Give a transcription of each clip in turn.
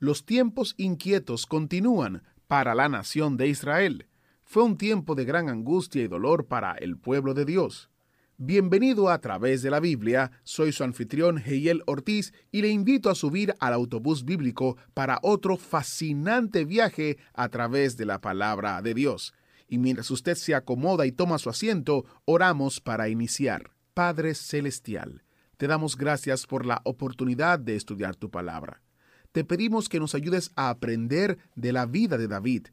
Los tiempos inquietos continúan para la nación de Israel. Fue un tiempo de gran angustia y dolor para el pueblo de Dios. Bienvenido a través de la Biblia, soy su anfitrión Heiel Ortiz y le invito a subir al autobús bíblico para otro fascinante viaje a través de la palabra de Dios. Y mientras usted se acomoda y toma su asiento, oramos para iniciar. Padre Celestial, te damos gracias por la oportunidad de estudiar tu palabra. Te pedimos que nos ayudes a aprender de la vida de David,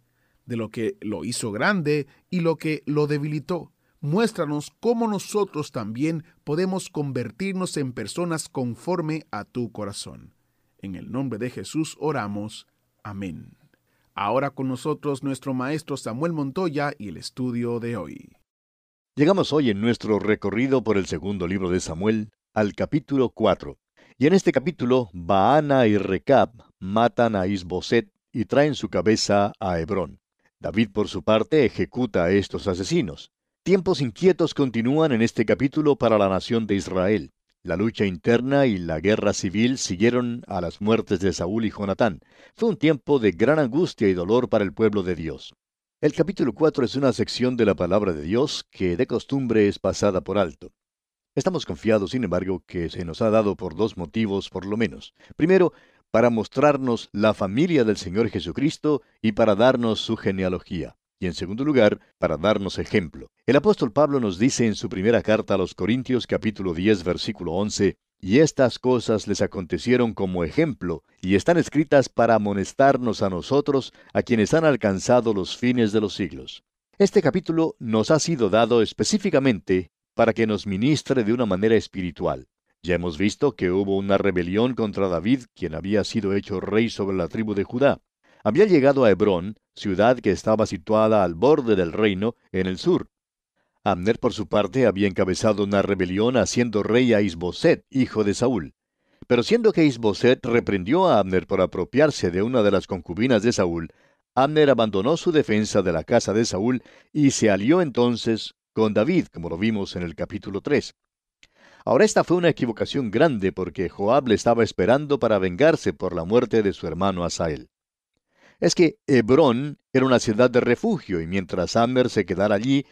de lo que lo hizo grande y lo que lo debilitó. Muéstranos cómo nosotros también podemos convertirnos en personas conforme a tu corazón. En el nombre de Jesús oramos. Amén. Ahora con nosotros nuestro maestro Samuel Montoya y el estudio de hoy. Llegamos hoy en nuestro recorrido por el segundo libro de Samuel al capítulo 4. Y en este capítulo, Baana y Recab matan a Isboset y traen su cabeza a Hebrón. David, por su parte, ejecuta a estos asesinos. Tiempos inquietos continúan en este capítulo para la nación de Israel. La lucha interna y la guerra civil siguieron a las muertes de Saúl y Jonatán. Fue un tiempo de gran angustia y dolor para el pueblo de Dios. El capítulo 4 es una sección de la palabra de Dios que de costumbre es pasada por alto. Estamos confiados, sin embargo, que se nos ha dado por dos motivos por lo menos. Primero, para mostrarnos la familia del Señor Jesucristo y para darnos su genealogía. Y en segundo lugar, para darnos ejemplo. El apóstol Pablo nos dice en su primera carta a los Corintios capítulo 10 versículo 11, y estas cosas les acontecieron como ejemplo, y están escritas para amonestarnos a nosotros, a quienes han alcanzado los fines de los siglos. Este capítulo nos ha sido dado específicamente para que nos ministre de una manera espiritual. Ya hemos visto que hubo una rebelión contra David, quien había sido hecho rey sobre la tribu de Judá. Había llegado a Hebrón, ciudad que estaba situada al borde del reino, en el sur. Abner, por su parte, había encabezado una rebelión haciendo rey a Isboset, hijo de Saúl. Pero siendo que Isboset reprendió a Abner por apropiarse de una de las concubinas de Saúl, Abner abandonó su defensa de la casa de Saúl y se alió entonces con David, como lo vimos en el capítulo 3. Ahora esta fue una equivocación grande porque Joab le estaba esperando para vengarse por la muerte de su hermano Asael. Es que Hebrón era una ciudad de refugio y mientras Abner se quedara allí,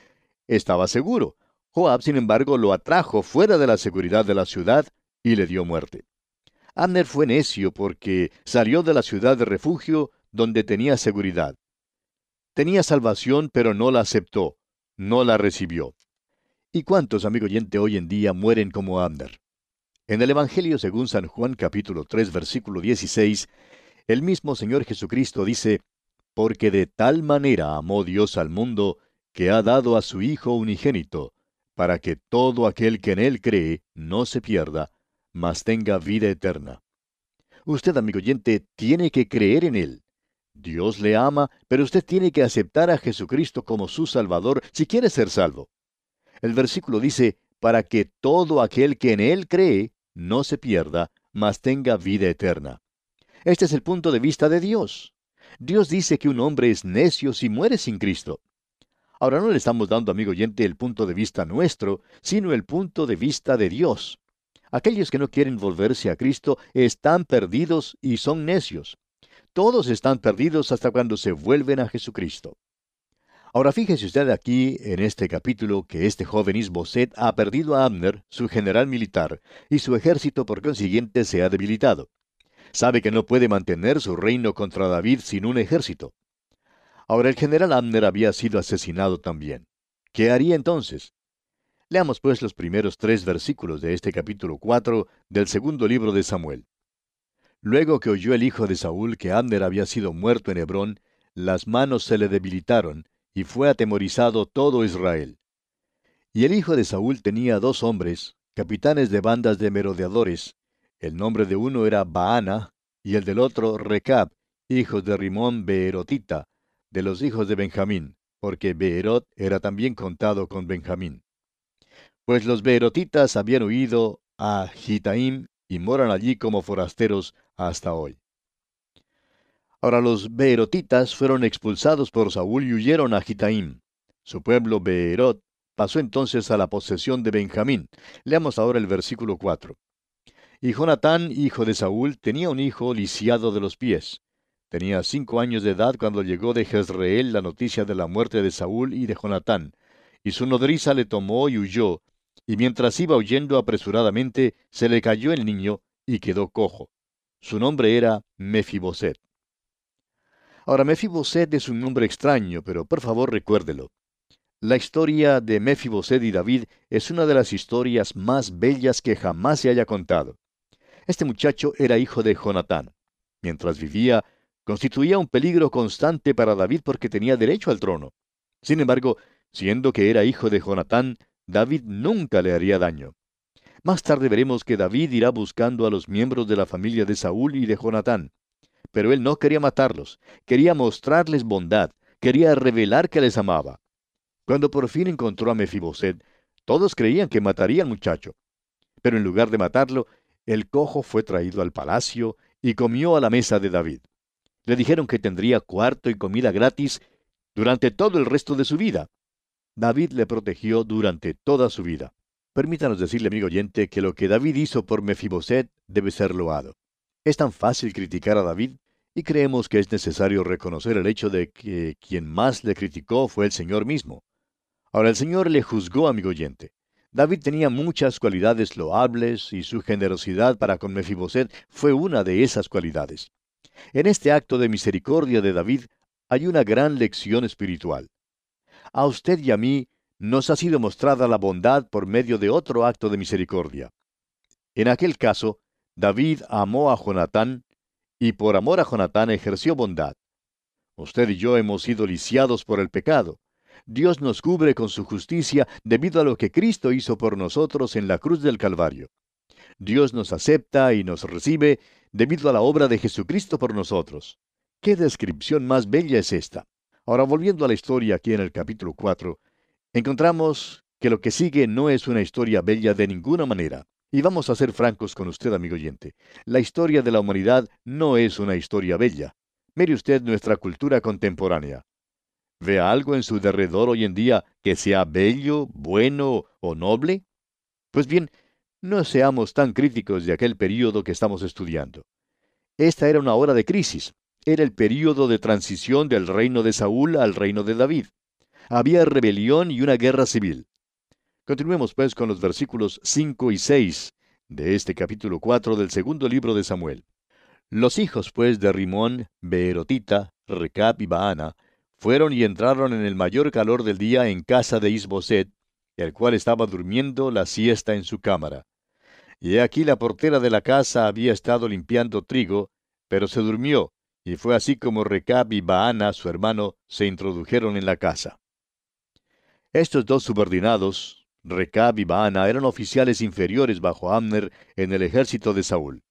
estaba seguro. Joab, sin embargo, lo atrajo fuera de la seguridad de la ciudad y le dio muerte. Abner fue necio porque salió de la ciudad de refugio donde tenía seguridad. Tenía salvación, pero no la aceptó no la recibió. ¿Y cuántos, amigo oyente, hoy en día mueren como Abner? En el Evangelio según San Juan capítulo 3 versículo 16, el mismo Señor Jesucristo dice, Porque de tal manera amó Dios al mundo, que ha dado a su Hijo unigénito, para que todo aquel que en Él cree no se pierda, mas tenga vida eterna. Usted, amigo oyente, tiene que creer en Él. Dios le ama, pero usted tiene que aceptar a Jesucristo como su Salvador si quiere ser salvo. El versículo dice, para que todo aquel que en Él cree no se pierda, mas tenga vida eterna. Este es el punto de vista de Dios. Dios dice que un hombre es necio si muere sin Cristo. Ahora no le estamos dando, amigo oyente, el punto de vista nuestro, sino el punto de vista de Dios. Aquellos que no quieren volverse a Cristo están perdidos y son necios. Todos están perdidos hasta cuando se vuelven a Jesucristo. Ahora fíjese usted aquí en este capítulo que este joven Isboset ha perdido a Abner, su general militar, y su ejército por consiguiente se ha debilitado. Sabe que no puede mantener su reino contra David sin un ejército. Ahora el general Abner había sido asesinado también. ¿Qué haría entonces? Leamos pues los primeros tres versículos de este capítulo 4 del segundo libro de Samuel. Luego que oyó el hijo de Saúl que Abner había sido muerto en Hebrón, las manos se le debilitaron, y fue atemorizado todo Israel. Y el hijo de Saúl tenía dos hombres, capitanes de bandas de merodeadores. El nombre de uno era Baana y el del otro Recab, hijos de Rimón Beerotita, de los hijos de Benjamín, porque Beerot era también contado con Benjamín. Pues los Beerotitas habían huido a Gitaim y moran allí como forasteros hasta hoy. Ahora los Beerotitas fueron expulsados por Saúl y huyeron a Gitaim. Su pueblo Beerot pasó entonces a la posesión de Benjamín. Leamos ahora el versículo 4. Y Jonatán, hijo de Saúl, tenía un hijo lisiado de los pies. Tenía cinco años de edad cuando llegó de Jezreel la noticia de la muerte de Saúl y de Jonatán. Y su nodriza le tomó y huyó, y mientras iba huyendo apresuradamente, se le cayó el niño y quedó cojo. Su nombre era Mefiboset. Ahora, Mefiboset es un nombre extraño, pero por favor recuérdelo. La historia de Mefiboset y David es una de las historias más bellas que jamás se haya contado. Este muchacho era hijo de Jonatán. Mientras vivía, constituía un peligro constante para David porque tenía derecho al trono. Sin embargo, siendo que era hijo de Jonatán, David nunca le haría daño. Más tarde veremos que David irá buscando a los miembros de la familia de Saúl y de Jonatán. Pero él no quería matarlos, quería mostrarles bondad, quería revelar que les amaba. Cuando por fin encontró a Mefiboset, todos creían que mataría al muchacho. Pero en lugar de matarlo, el cojo fue traído al palacio y comió a la mesa de David. Le dijeron que tendría cuarto y comida gratis durante todo el resto de su vida. David le protegió durante toda su vida. Permítanos decirle, amigo oyente, que lo que David hizo por Mefiboset debe ser loado. Es tan fácil criticar a David y creemos que es necesario reconocer el hecho de que quien más le criticó fue el Señor mismo. Ahora el Señor le juzgó, amigo oyente. David tenía muchas cualidades loables y su generosidad para con Mefiboset fue una de esas cualidades. En este acto de misericordia de David hay una gran lección espiritual. A usted y a mí nos ha sido mostrada la bondad por medio de otro acto de misericordia. En aquel caso, David amó a Jonatán y por amor a Jonatán ejerció bondad. Usted y yo hemos sido lisiados por el pecado, Dios nos cubre con su justicia debido a lo que Cristo hizo por nosotros en la cruz del Calvario. Dios nos acepta y nos recibe debido a la obra de Jesucristo por nosotros. ¿Qué descripción más bella es esta? Ahora, volviendo a la historia aquí en el capítulo 4, encontramos que lo que sigue no es una historia bella de ninguna manera. Y vamos a ser francos con usted, amigo oyente. La historia de la humanidad no es una historia bella. Mire usted nuestra cultura contemporánea. ¿Ve algo en su derredor hoy en día que sea bello, bueno o noble? Pues bien, no seamos tan críticos de aquel período que estamos estudiando. Esta era una hora de crisis. Era el período de transición del reino de Saúl al reino de David. Había rebelión y una guerra civil. Continuemos pues con los versículos 5 y 6 de este capítulo 4 del segundo libro de Samuel. Los hijos pues de Rimón, Beerotita, Recab y Baana fueron y entraron en el mayor calor del día en casa de Isboset, el cual estaba durmiendo la siesta en su cámara. Y aquí la portera de la casa había estado limpiando trigo, pero se durmió, y fue así como Recab y Baana, su hermano, se introdujeron en la casa. Estos dos subordinados, Recab y Baana, eran oficiales inferiores bajo Amner en el ejército de Saúl.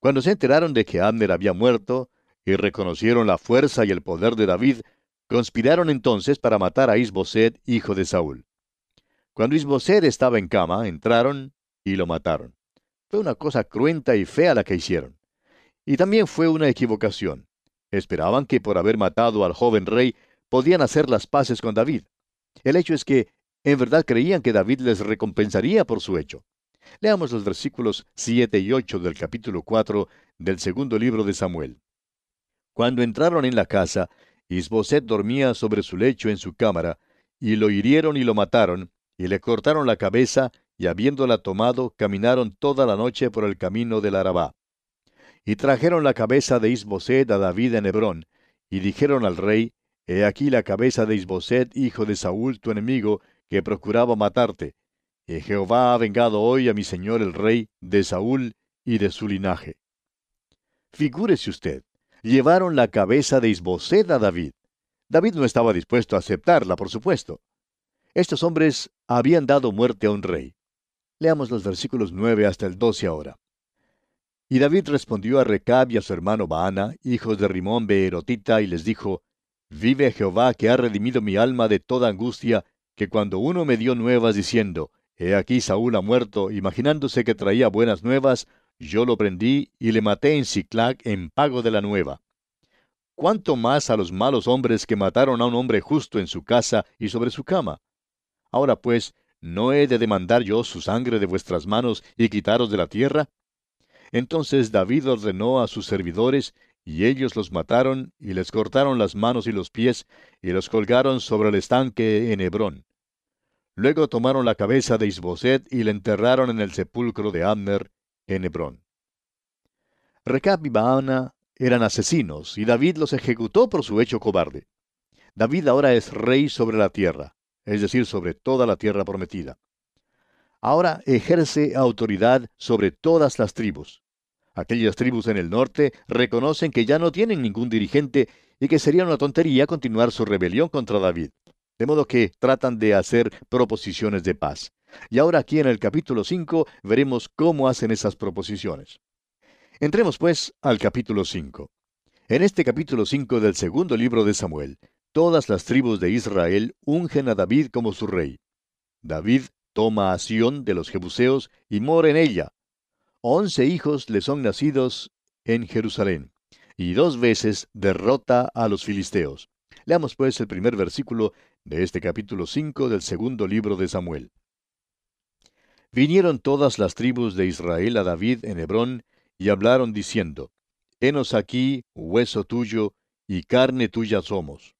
Cuando se enteraron de que Amner había muerto, y reconocieron la fuerza y el poder de David, Conspiraron entonces para matar a Isboset, hijo de Saúl. Cuando Isboset estaba en cama, entraron y lo mataron. Fue una cosa cruenta y fea la que hicieron. Y también fue una equivocación. Esperaban que por haber matado al joven rey podían hacer las paces con David. El hecho es que en verdad creían que David les recompensaría por su hecho. Leamos los versículos 7 y 8 del capítulo 4 del segundo libro de Samuel. Cuando entraron en la casa, Isboset dormía sobre su lecho en su cámara, y lo hirieron y lo mataron, y le cortaron la cabeza, y habiéndola tomado, caminaron toda la noche por el camino del Arabá. Y trajeron la cabeza de Isboset a David en Hebrón, y dijeron al rey, He aquí la cabeza de Isboset, hijo de Saúl, tu enemigo, que procuraba matarte. Y Jehová ha vengado hoy a mi señor el rey de Saúl y de su linaje. Figúrese usted, llevaron la cabeza de Isboset a David. David no estaba dispuesto a aceptarla, por supuesto. Estos hombres habían dado muerte a un rey. Leamos los versículos 9 hasta el 12 ahora. Y David respondió a Recab y a su hermano Baana, hijos de Rimón Beerotita, y les dijo, Vive Jehová que ha redimido mi alma de toda angustia, que cuando uno me dio nuevas diciendo, He aquí Saúl ha muerto, imaginándose que traía buenas nuevas, yo lo prendí y le maté en Ciclac en pago de la nueva. ¿Cuánto más a los malos hombres que mataron a un hombre justo en su casa y sobre su cama? Ahora pues, ¿no he de demandar yo su sangre de vuestras manos y quitaros de la tierra? Entonces David ordenó a sus servidores, y ellos los mataron, y les cortaron las manos y los pies, y los colgaron sobre el estanque en Hebrón. Luego tomaron la cabeza de Isboset y la enterraron en el sepulcro de Abner en Hebrón. Recab y Baana eran asesinos, y David los ejecutó por su hecho cobarde. David ahora es rey sobre la tierra, es decir, sobre toda la tierra prometida. Ahora ejerce autoridad sobre todas las tribus. Aquellas tribus en el norte reconocen que ya no tienen ningún dirigente y que sería una tontería continuar su rebelión contra David. De modo que tratan de hacer proposiciones de paz. Y ahora aquí en el capítulo 5 veremos cómo hacen esas proposiciones. Entremos pues al capítulo 5. En este capítulo 5 del segundo libro de Samuel, todas las tribus de Israel ungen a David como su rey. David toma a Sión de los Jebuseos y mora en ella. Once hijos le son nacidos en Jerusalén, y dos veces derrota a los filisteos. Leamos pues el primer versículo de este capítulo 5 del segundo libro de Samuel. Vinieron todas las tribus de Israel a David en Hebrón, y hablaron diciendo, Henos aquí, hueso tuyo, y carne tuya somos.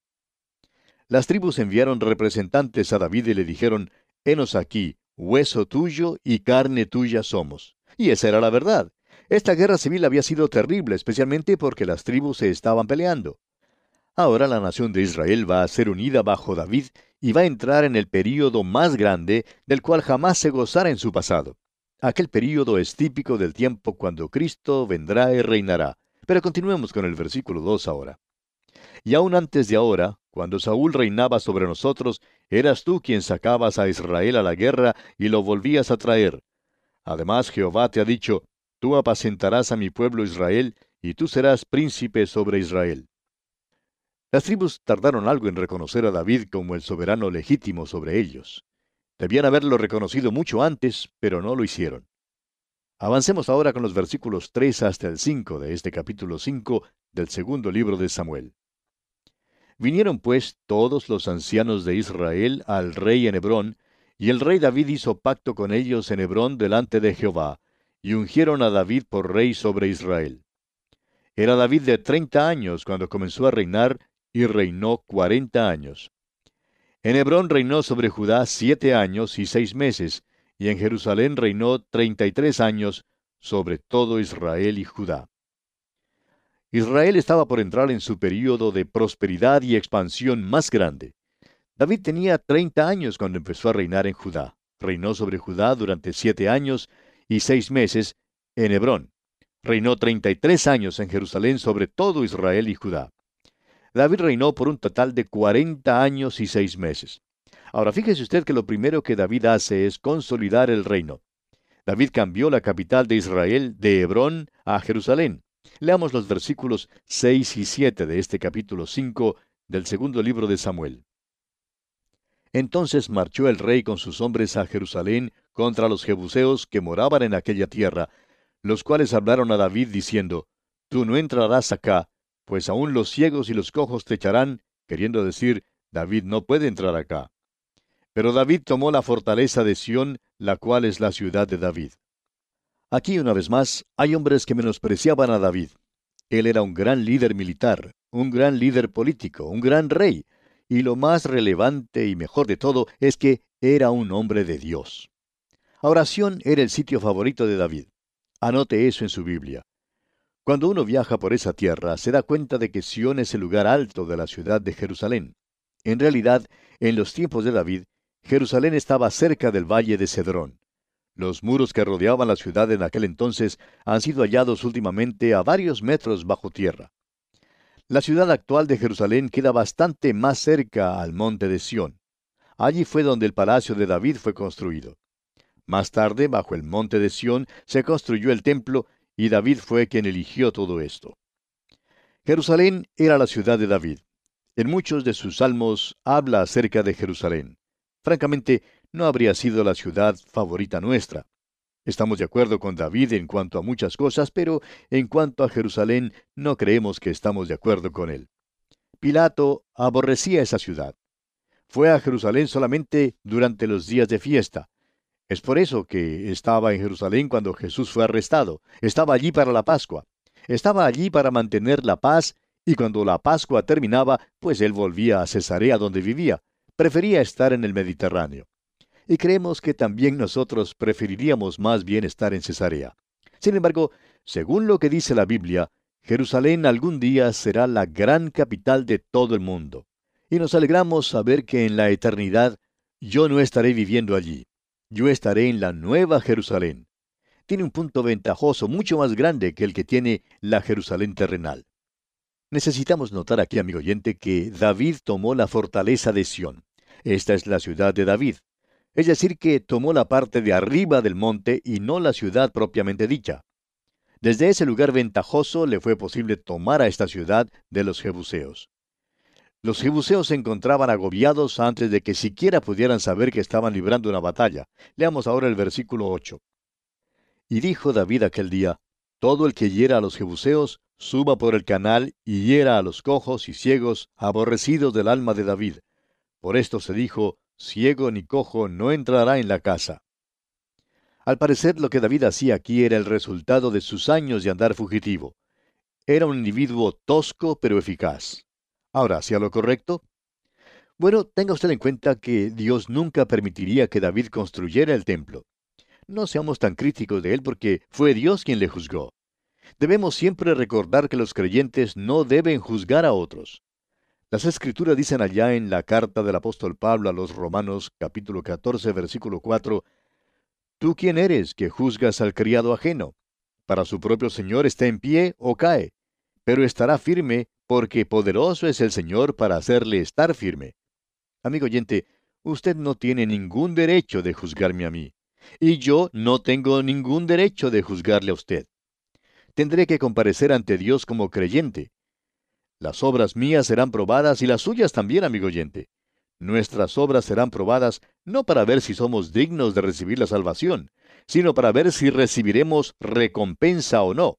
Las tribus enviaron representantes a David y le dijeron, Henos aquí, hueso tuyo y carne tuya somos. Y esa era la verdad. Esta guerra civil había sido terrible, especialmente porque las tribus se estaban peleando. Ahora la nación de Israel va a ser unida bajo David y va a entrar en el período más grande del cual jamás se gozara en su pasado. Aquel período es típico del tiempo cuando Cristo vendrá y reinará. Pero continuemos con el versículo 2 ahora. Y aún antes de ahora, cuando Saúl reinaba sobre nosotros, eras tú quien sacabas a Israel a la guerra y lo volvías a traer. Además Jehová te ha dicho, tú apacentarás a mi pueblo Israel, y tú serás príncipe sobre Israel. Las tribus tardaron algo en reconocer a David como el soberano legítimo sobre ellos. Debían haberlo reconocido mucho antes, pero no lo hicieron. Avancemos ahora con los versículos 3 hasta el 5 de este capítulo 5 del segundo libro de Samuel. Vinieron pues todos los ancianos de Israel al rey en Hebrón, y el rey David hizo pacto con ellos en Hebrón delante de Jehová, y ungieron a David por rey sobre Israel. Era David de treinta años cuando comenzó a reinar, y reinó cuarenta años. En Hebrón reinó sobre Judá siete años y seis meses, y en Jerusalén reinó treinta y tres años sobre todo Israel y Judá. Israel estaba por entrar en su período de prosperidad y expansión más grande. David tenía treinta años cuando empezó a reinar en Judá. Reinó sobre Judá durante siete años y seis meses en Hebrón. Reinó treinta y tres años en Jerusalén sobre todo Israel y Judá. David reinó por un total de cuarenta años y seis meses. Ahora fíjese usted que lo primero que David hace es consolidar el reino. David cambió la capital de Israel de Hebrón a Jerusalén. Leamos los versículos 6 y 7 de este capítulo 5 del segundo libro de Samuel. Entonces marchó el rey con sus hombres a Jerusalén contra los jebuseos que moraban en aquella tierra, los cuales hablaron a David diciendo, Tú no entrarás acá, pues aún los ciegos y los cojos te echarán, queriendo decir, David no puede entrar acá. Pero David tomó la fortaleza de Sión, la cual es la ciudad de David. Aquí una vez más hay hombres que menospreciaban a David. Él era un gran líder militar, un gran líder político, un gran rey, y lo más relevante y mejor de todo es que era un hombre de Dios. Ahora Sión era el sitio favorito de David. Anote eso en su Biblia. Cuando uno viaja por esa tierra, se da cuenta de que Sión es el lugar alto de la ciudad de Jerusalén. En realidad, en los tiempos de David, Jerusalén estaba cerca del valle de Cedrón. Los muros que rodeaban la ciudad en aquel entonces han sido hallados últimamente a varios metros bajo tierra. La ciudad actual de Jerusalén queda bastante más cerca al monte de Sión. Allí fue donde el palacio de David fue construido. Más tarde, bajo el monte de Sión, se construyó el templo y David fue quien eligió todo esto. Jerusalén era la ciudad de David. En muchos de sus salmos habla acerca de Jerusalén. Francamente, no habría sido la ciudad favorita nuestra. Estamos de acuerdo con David en cuanto a muchas cosas, pero en cuanto a Jerusalén no creemos que estamos de acuerdo con él. Pilato aborrecía esa ciudad. Fue a Jerusalén solamente durante los días de fiesta. Es por eso que estaba en Jerusalén cuando Jesús fue arrestado. Estaba allí para la Pascua. Estaba allí para mantener la paz y cuando la Pascua terminaba, pues él volvía a Cesarea donde vivía. Prefería estar en el Mediterráneo y creemos que también nosotros preferiríamos más bien estar en Cesarea. Sin embargo, según lo que dice la Biblia, Jerusalén algún día será la gran capital de todo el mundo. Y nos alegramos saber que en la eternidad yo no estaré viviendo allí. Yo estaré en la nueva Jerusalén. Tiene un punto ventajoso mucho más grande que el que tiene la Jerusalén terrenal. Necesitamos notar aquí, amigo oyente, que David tomó la fortaleza de Sión. Esta es la ciudad de David es decir, que tomó la parte de arriba del monte y no la ciudad propiamente dicha. Desde ese lugar ventajoso le fue posible tomar a esta ciudad de los jebuseos. Los jebuseos se encontraban agobiados antes de que siquiera pudieran saber que estaban librando una batalla. Leamos ahora el versículo 8. Y dijo David aquel día, Todo el que hiera a los jebuseos, suba por el canal y hiera a los cojos y ciegos, aborrecidos del alma de David. Por esto se dijo, ciego ni cojo no entrará en la casa. Al parecer lo que David hacía aquí era el resultado de sus años de andar fugitivo. Era un individuo tosco pero eficaz. Ahora, ¿hacía lo correcto? Bueno, tenga usted en cuenta que Dios nunca permitiría que David construyera el templo. No seamos tan críticos de él porque fue Dios quien le juzgó. Debemos siempre recordar que los creyentes no deben juzgar a otros. Las escrituras dicen allá en la carta del apóstol Pablo a los Romanos capítulo 14 versículo 4, ¿Tú quién eres que juzgas al criado ajeno? Para su propio Señor está en pie o cae, pero estará firme porque poderoso es el Señor para hacerle estar firme. Amigo oyente, usted no tiene ningún derecho de juzgarme a mí, y yo no tengo ningún derecho de juzgarle a usted. Tendré que comparecer ante Dios como creyente, las obras mías serán probadas y las suyas también, amigo oyente. Nuestras obras serán probadas no para ver si somos dignos de recibir la salvación, sino para ver si recibiremos recompensa o no.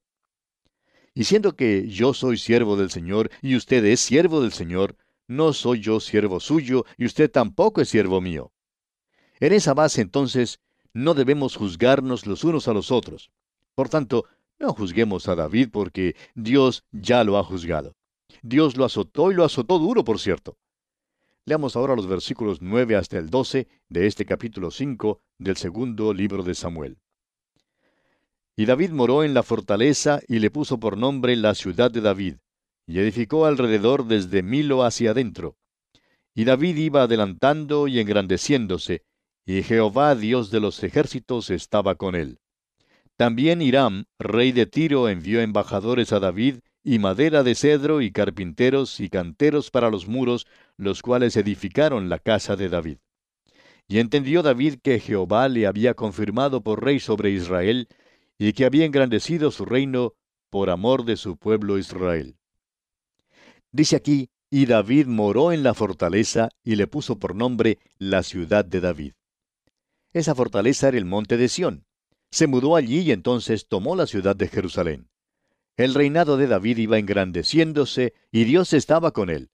Y siendo que yo soy siervo del Señor y usted es siervo del Señor, no soy yo siervo suyo y usted tampoco es siervo mío. En esa base entonces, no debemos juzgarnos los unos a los otros. Por tanto, no juzguemos a David porque Dios ya lo ha juzgado. Dios lo azotó y lo azotó duro, por cierto. Leamos ahora los versículos 9 hasta el 12 de este capítulo 5 del segundo libro de Samuel. Y David moró en la fortaleza y le puso por nombre la ciudad de David, y edificó alrededor desde Milo hacia adentro. Y David iba adelantando y engrandeciéndose, y Jehová Dios de los ejércitos estaba con él. También Hiram, rey de Tiro, envió embajadores a David y madera de cedro y carpinteros y canteros para los muros, los cuales edificaron la casa de David. Y entendió David que Jehová le había confirmado por rey sobre Israel, y que había engrandecido su reino por amor de su pueblo Israel. Dice aquí, y David moró en la fortaleza y le puso por nombre la ciudad de David. Esa fortaleza era el monte de Sión. Se mudó allí y entonces tomó la ciudad de Jerusalén. El reinado de David iba engrandeciéndose y Dios estaba con él.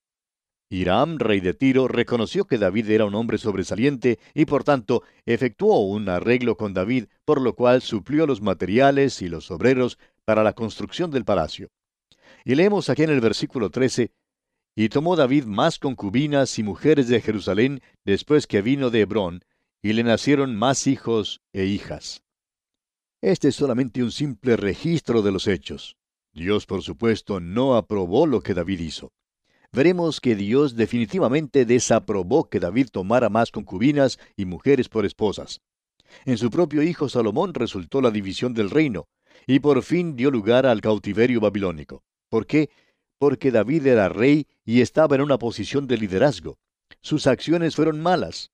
Hiram, rey de Tiro, reconoció que David era un hombre sobresaliente y por tanto efectuó un arreglo con David, por lo cual suplió los materiales y los obreros para la construcción del palacio. Y leemos aquí en el versículo 13, Y tomó David más concubinas y mujeres de Jerusalén después que vino de Hebrón, y le nacieron más hijos e hijas. Este es solamente un simple registro de los hechos. Dios, por supuesto, no aprobó lo que David hizo. Veremos que Dios definitivamente desaprobó que David tomara más concubinas y mujeres por esposas. En su propio hijo Salomón resultó la división del reino, y por fin dio lugar al cautiverio babilónico. ¿Por qué? Porque David era rey y estaba en una posición de liderazgo. Sus acciones fueron malas.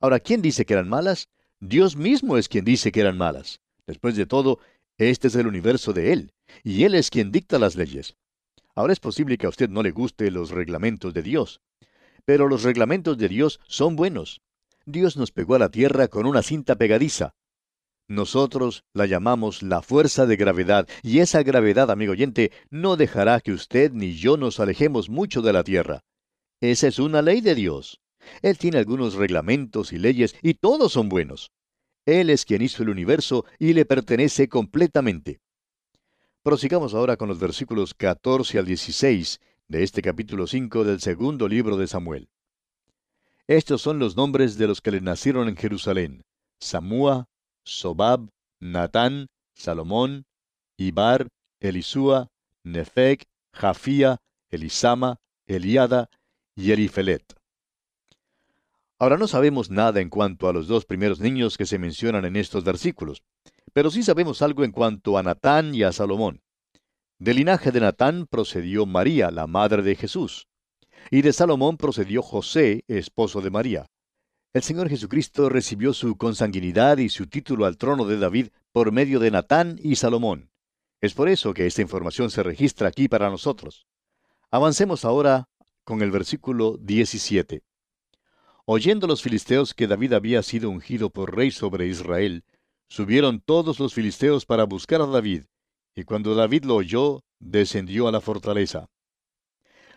Ahora, ¿quién dice que eran malas? Dios mismo es quien dice que eran malas. Después de todo, Este es el universo de Él, y Él es quien dicta las leyes. Ahora es posible que a usted no le guste los reglamentos de Dios, pero los reglamentos de Dios son buenos. Dios nos pegó a la tierra con una cinta pegadiza. Nosotros la llamamos la fuerza de gravedad, y esa gravedad, amigo oyente, no dejará que usted ni yo nos alejemos mucho de la tierra. Esa es una ley de Dios. Él tiene algunos reglamentos y leyes, y todos son buenos. Él es quien hizo el universo y le pertenece completamente. Prosigamos ahora con los versículos 14 al 16 de este capítulo 5 del segundo libro de Samuel. Estos son los nombres de los que le nacieron en Jerusalén: Samúa, Sobab, Natán, Salomón, Ibar, Elisúa, Nefec, Jafía, Elisama, Eliada y Elifelet. Ahora no sabemos nada en cuanto a los dos primeros niños que se mencionan en estos versículos, pero sí sabemos algo en cuanto a Natán y a Salomón. Del linaje de Natán procedió María, la madre de Jesús, y de Salomón procedió José, esposo de María. El Señor Jesucristo recibió su consanguinidad y su título al trono de David por medio de Natán y Salomón. Es por eso que esta información se registra aquí para nosotros. Avancemos ahora con el versículo 17. Oyendo los filisteos que David había sido ungido por rey sobre Israel, subieron todos los filisteos para buscar a David, y cuando David lo oyó, descendió a la fortaleza.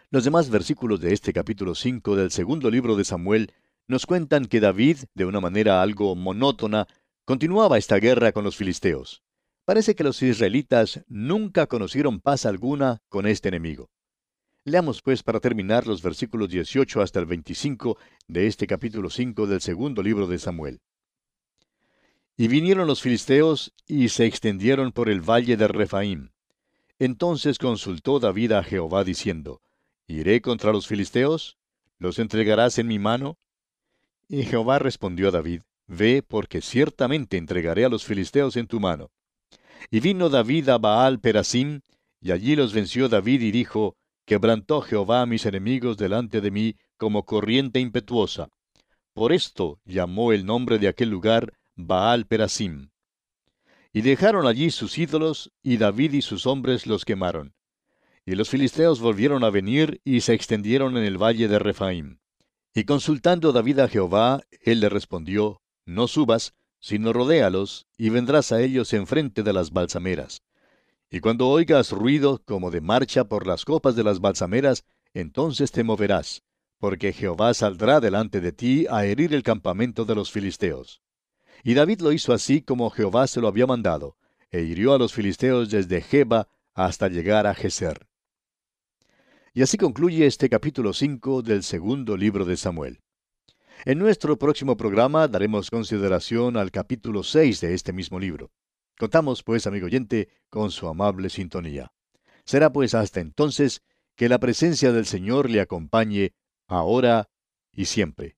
Los demás versículos de este capítulo 5 del segundo libro de Samuel nos cuentan que David, de una manera algo monótona, continuaba esta guerra con los filisteos. Parece que los israelitas nunca conocieron paz alguna con este enemigo. Leamos pues para terminar los versículos 18 hasta el 25 de este capítulo 5 del segundo libro de Samuel. Y vinieron los filisteos y se extendieron por el valle de Refaim. Entonces consultó David a Jehová diciendo, ¿Iré contra los filisteos? ¿Los entregarás en mi mano? Y Jehová respondió a David, Ve, porque ciertamente entregaré a los filisteos en tu mano. Y vino David a Baal Perasim, y allí los venció David y dijo, Quebrantó Jehová a mis enemigos delante de mí como corriente impetuosa. Por esto llamó el nombre de aquel lugar Baal Perasim. Y dejaron allí sus ídolos, y David y sus hombres los quemaron. Y los filisteos volvieron a venir y se extendieron en el valle de Refaim. Y consultando David a Jehová, él le respondió, No subas, sino rodéalos, y vendrás a ellos enfrente de las balsameras. Y cuando oigas ruido como de marcha por las copas de las balsameras, entonces te moverás, porque Jehová saldrá delante de ti a herir el campamento de los filisteos. Y David lo hizo así como Jehová se lo había mandado, e hirió a los filisteos desde Jeba hasta llegar a Geser. Y así concluye este capítulo 5 del segundo libro de Samuel. En nuestro próximo programa daremos consideración al capítulo 6 de este mismo libro. Contamos, pues, amigo oyente, con su amable sintonía. Será, pues, hasta entonces que la presencia del Señor le acompañe, ahora y siempre.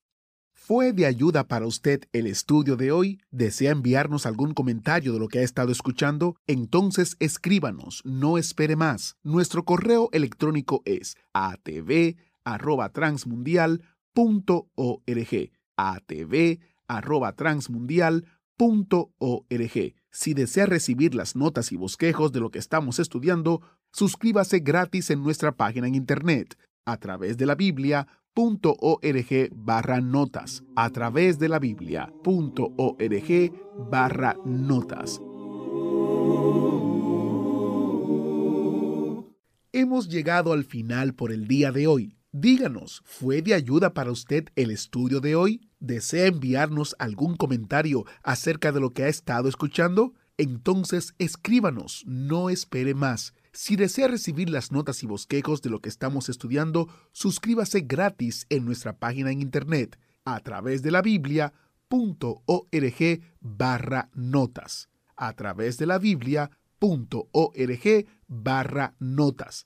¿Fue de ayuda para usted el estudio de hoy? ¿Desea enviarnos algún comentario de lo que ha estado escuchando? Entonces escríbanos, no espere más. Nuestro correo electrónico es atv@transmundial.org. atv@transmundial.org. Si desea recibir las notas y bosquejos de lo que estamos estudiando, suscríbase gratis en nuestra página en internet a través de la Biblia .org barra notas a través de la Biblia .org barra notas. Hemos llegado al final por el día de hoy. Díganos, ¿fue de ayuda para usted el estudio de hoy? ¿Desea enviarnos algún comentario acerca de lo que ha estado escuchando? Entonces escríbanos, no espere más. Si desea recibir las notas y bosquejos de lo que estamos estudiando, suscríbase gratis en nuestra página en internet a través de la biblia.org barra notas. A través de la biblia.org barra notas.